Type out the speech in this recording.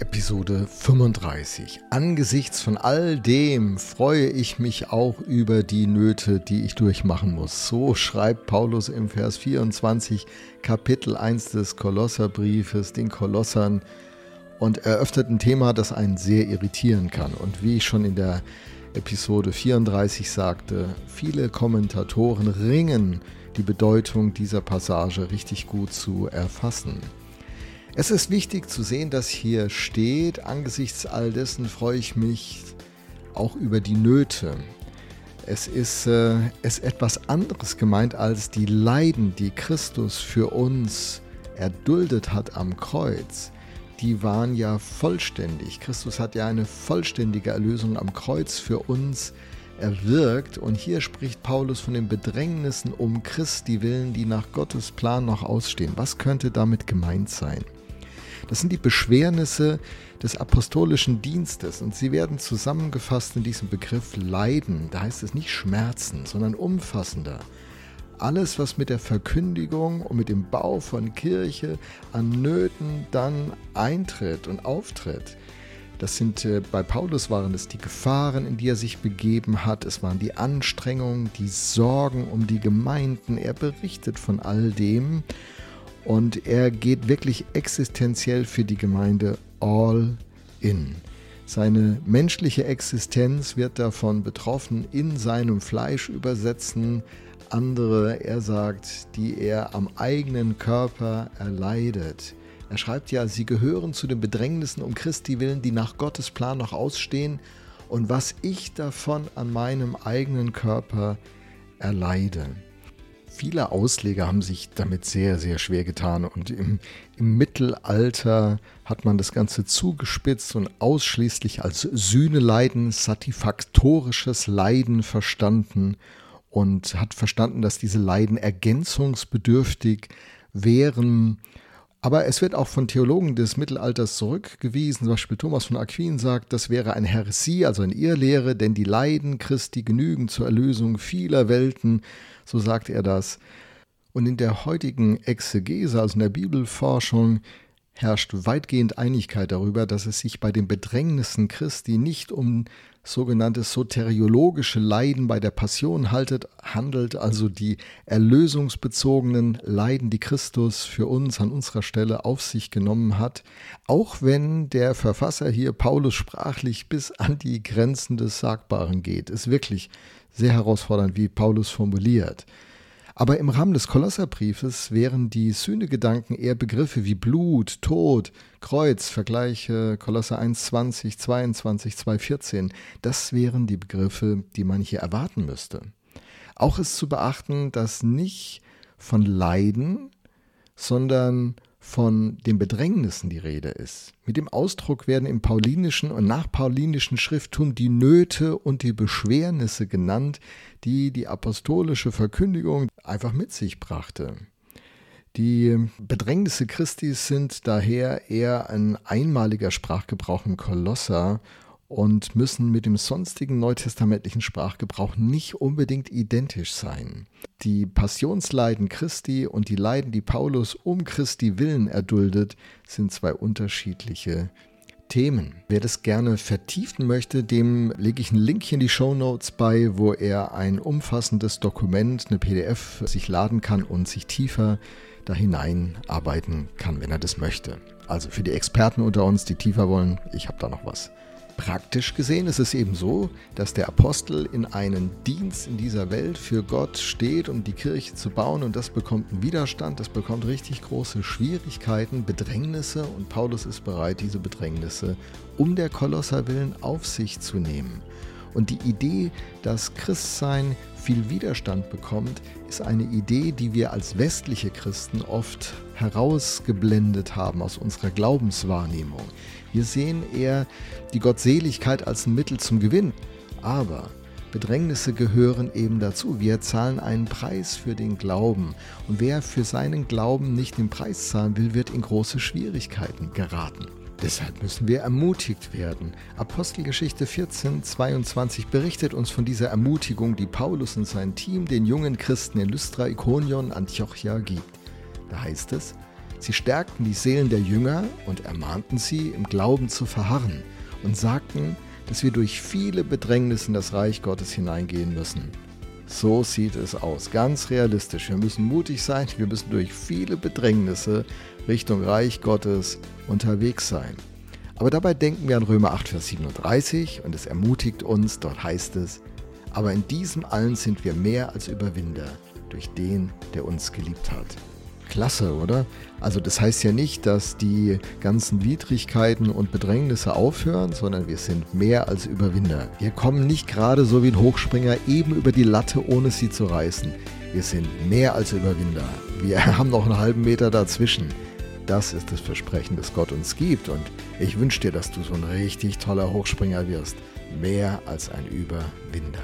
Episode 35. Angesichts von all dem freue ich mich auch über die Nöte, die ich durchmachen muss. So schreibt Paulus im Vers 24, Kapitel 1 des Kolosserbriefes, den Kolossern, und eröffnet ein Thema, das einen sehr irritieren kann. Und wie ich schon in der Episode 34 sagte, viele Kommentatoren ringen, die Bedeutung dieser Passage richtig gut zu erfassen. Es ist wichtig zu sehen, dass hier steht, angesichts all dessen freue ich mich auch über die Nöte. Es ist, äh, ist etwas anderes gemeint als die Leiden, die Christus für uns erduldet hat am Kreuz. Die waren ja vollständig. Christus hat ja eine vollständige Erlösung am Kreuz für uns erwirkt. Und hier spricht Paulus von den Bedrängnissen um Christi willen, die nach Gottes Plan noch ausstehen. Was könnte damit gemeint sein? Das sind die Beschwernisse des apostolischen Dienstes und sie werden zusammengefasst in diesem Begriff Leiden. Da heißt es nicht Schmerzen, sondern umfassender. Alles, was mit der Verkündigung und mit dem Bau von Kirche an Nöten dann eintritt und auftritt. Das sind äh, bei Paulus waren es die Gefahren, in die er sich begeben hat. Es waren die Anstrengungen, die Sorgen um die Gemeinden. Er berichtet von all dem und er geht wirklich existenziell für die Gemeinde all in. Seine menschliche Existenz wird davon betroffen, in seinem Fleisch übersetzen. Andere, er sagt, die er am eigenen Körper erleidet. Er schreibt ja, sie gehören zu den Bedrängnissen um Christi willen, die nach Gottes Plan noch ausstehen und was ich davon an meinem eigenen Körper erleide. Viele Ausleger haben sich damit sehr, sehr schwer getan und im, im, Mittelalter hat man das Ganze zugespitzt und ausschließlich als Sühneleiden, satisfaktorisches Leiden verstanden und hat verstanden, dass diese Leiden ergänzungsbedürftig wären. Aber es wird auch von Theologen des Mittelalters zurückgewiesen. Zum Beispiel Thomas von Aquin sagt, das wäre eine Heresie, also eine Irrlehre, denn die Leiden Christi genügen zur Erlösung vieler Welten so sagt er das. Und in der heutigen Exegese, also in der Bibelforschung, herrscht weitgehend Einigkeit darüber, dass es sich bei den Bedrängnissen Christi nicht um sogenanntes soteriologische Leiden bei der Passion haltet, handelt, also die erlösungsbezogenen Leiden, die Christus für uns an unserer Stelle auf sich genommen hat, auch wenn der Verfasser hier Paulus sprachlich bis an die Grenzen des Sagbaren geht. Ist wirklich sehr herausfordernd, wie Paulus formuliert. Aber im Rahmen des Kolosserbriefes wären die Sühnegedanken eher Begriffe wie Blut, Tod, Kreuz, Vergleiche Kolosser 1, 20, 22, 2, 14. Das wären die Begriffe, die man hier erwarten müsste. Auch ist zu beachten, dass nicht von Leiden, sondern von den Bedrängnissen die Rede ist. Mit dem Ausdruck werden im paulinischen und nachpaulinischen Schrifttum die Nöte und die Beschwernisse genannt, die die apostolische Verkündigung einfach mit sich brachte. Die Bedrängnisse Christi sind daher eher ein einmaliger Sprachgebrauch im Kolosser und müssen mit dem sonstigen neutestamentlichen Sprachgebrauch nicht unbedingt identisch sein. Die Passionsleiden Christi und die Leiden, die Paulus um Christi willen erduldet, sind zwei unterschiedliche Themen. Wer das gerne vertiefen möchte, dem lege ich einen Link in die Show Notes bei, wo er ein umfassendes Dokument, eine PDF sich laden kann und sich tiefer da hineinarbeiten kann, wenn er das möchte. Also für die Experten unter uns, die tiefer wollen, ich habe da noch was. Praktisch gesehen ist es eben so, dass der Apostel in einen Dienst in dieser Welt für Gott steht, um die Kirche zu bauen und das bekommt einen Widerstand, das bekommt richtig große Schwierigkeiten, Bedrängnisse und Paulus ist bereit, diese Bedrängnisse um der Kolosser willen auf sich zu nehmen. Und die Idee, dass Christsein viel Widerstand bekommt, ist eine Idee, die wir als westliche Christen oft herausgeblendet haben aus unserer Glaubenswahrnehmung. Wir sehen eher die Gottseligkeit als ein Mittel zum Gewinn. Aber Bedrängnisse gehören eben dazu. Wir zahlen einen Preis für den Glauben. Und wer für seinen Glauben nicht den Preis zahlen will, wird in große Schwierigkeiten geraten. Deshalb müssen wir ermutigt werden. Apostelgeschichte 14, 22 berichtet uns von dieser Ermutigung, die Paulus und sein Team den jungen Christen in Lystra, Ikonion, Antiochia gibt. Da heißt es, Sie stärkten die Seelen der Jünger und ermahnten sie, im Glauben zu verharren und sagten, dass wir durch viele Bedrängnisse in das Reich Gottes hineingehen müssen. So sieht es aus, ganz realistisch. Wir müssen mutig sein, wir müssen durch viele Bedrängnisse Richtung Reich Gottes unterwegs sein. Aber dabei denken wir an Römer 8, Vers 37 und es ermutigt uns, dort heißt es, aber in diesem allen sind wir mehr als Überwinder durch den, der uns geliebt hat. Klasse, oder? Also das heißt ja nicht, dass die ganzen Widrigkeiten und Bedrängnisse aufhören, sondern wir sind mehr als Überwinder. Wir kommen nicht gerade so wie ein Hochspringer eben über die Latte, ohne sie zu reißen. Wir sind mehr als Überwinder. Wir haben noch einen halben Meter dazwischen. Das ist das Versprechen, das Gott uns gibt. Und ich wünsche dir, dass du so ein richtig toller Hochspringer wirst. Mehr als ein Überwinder.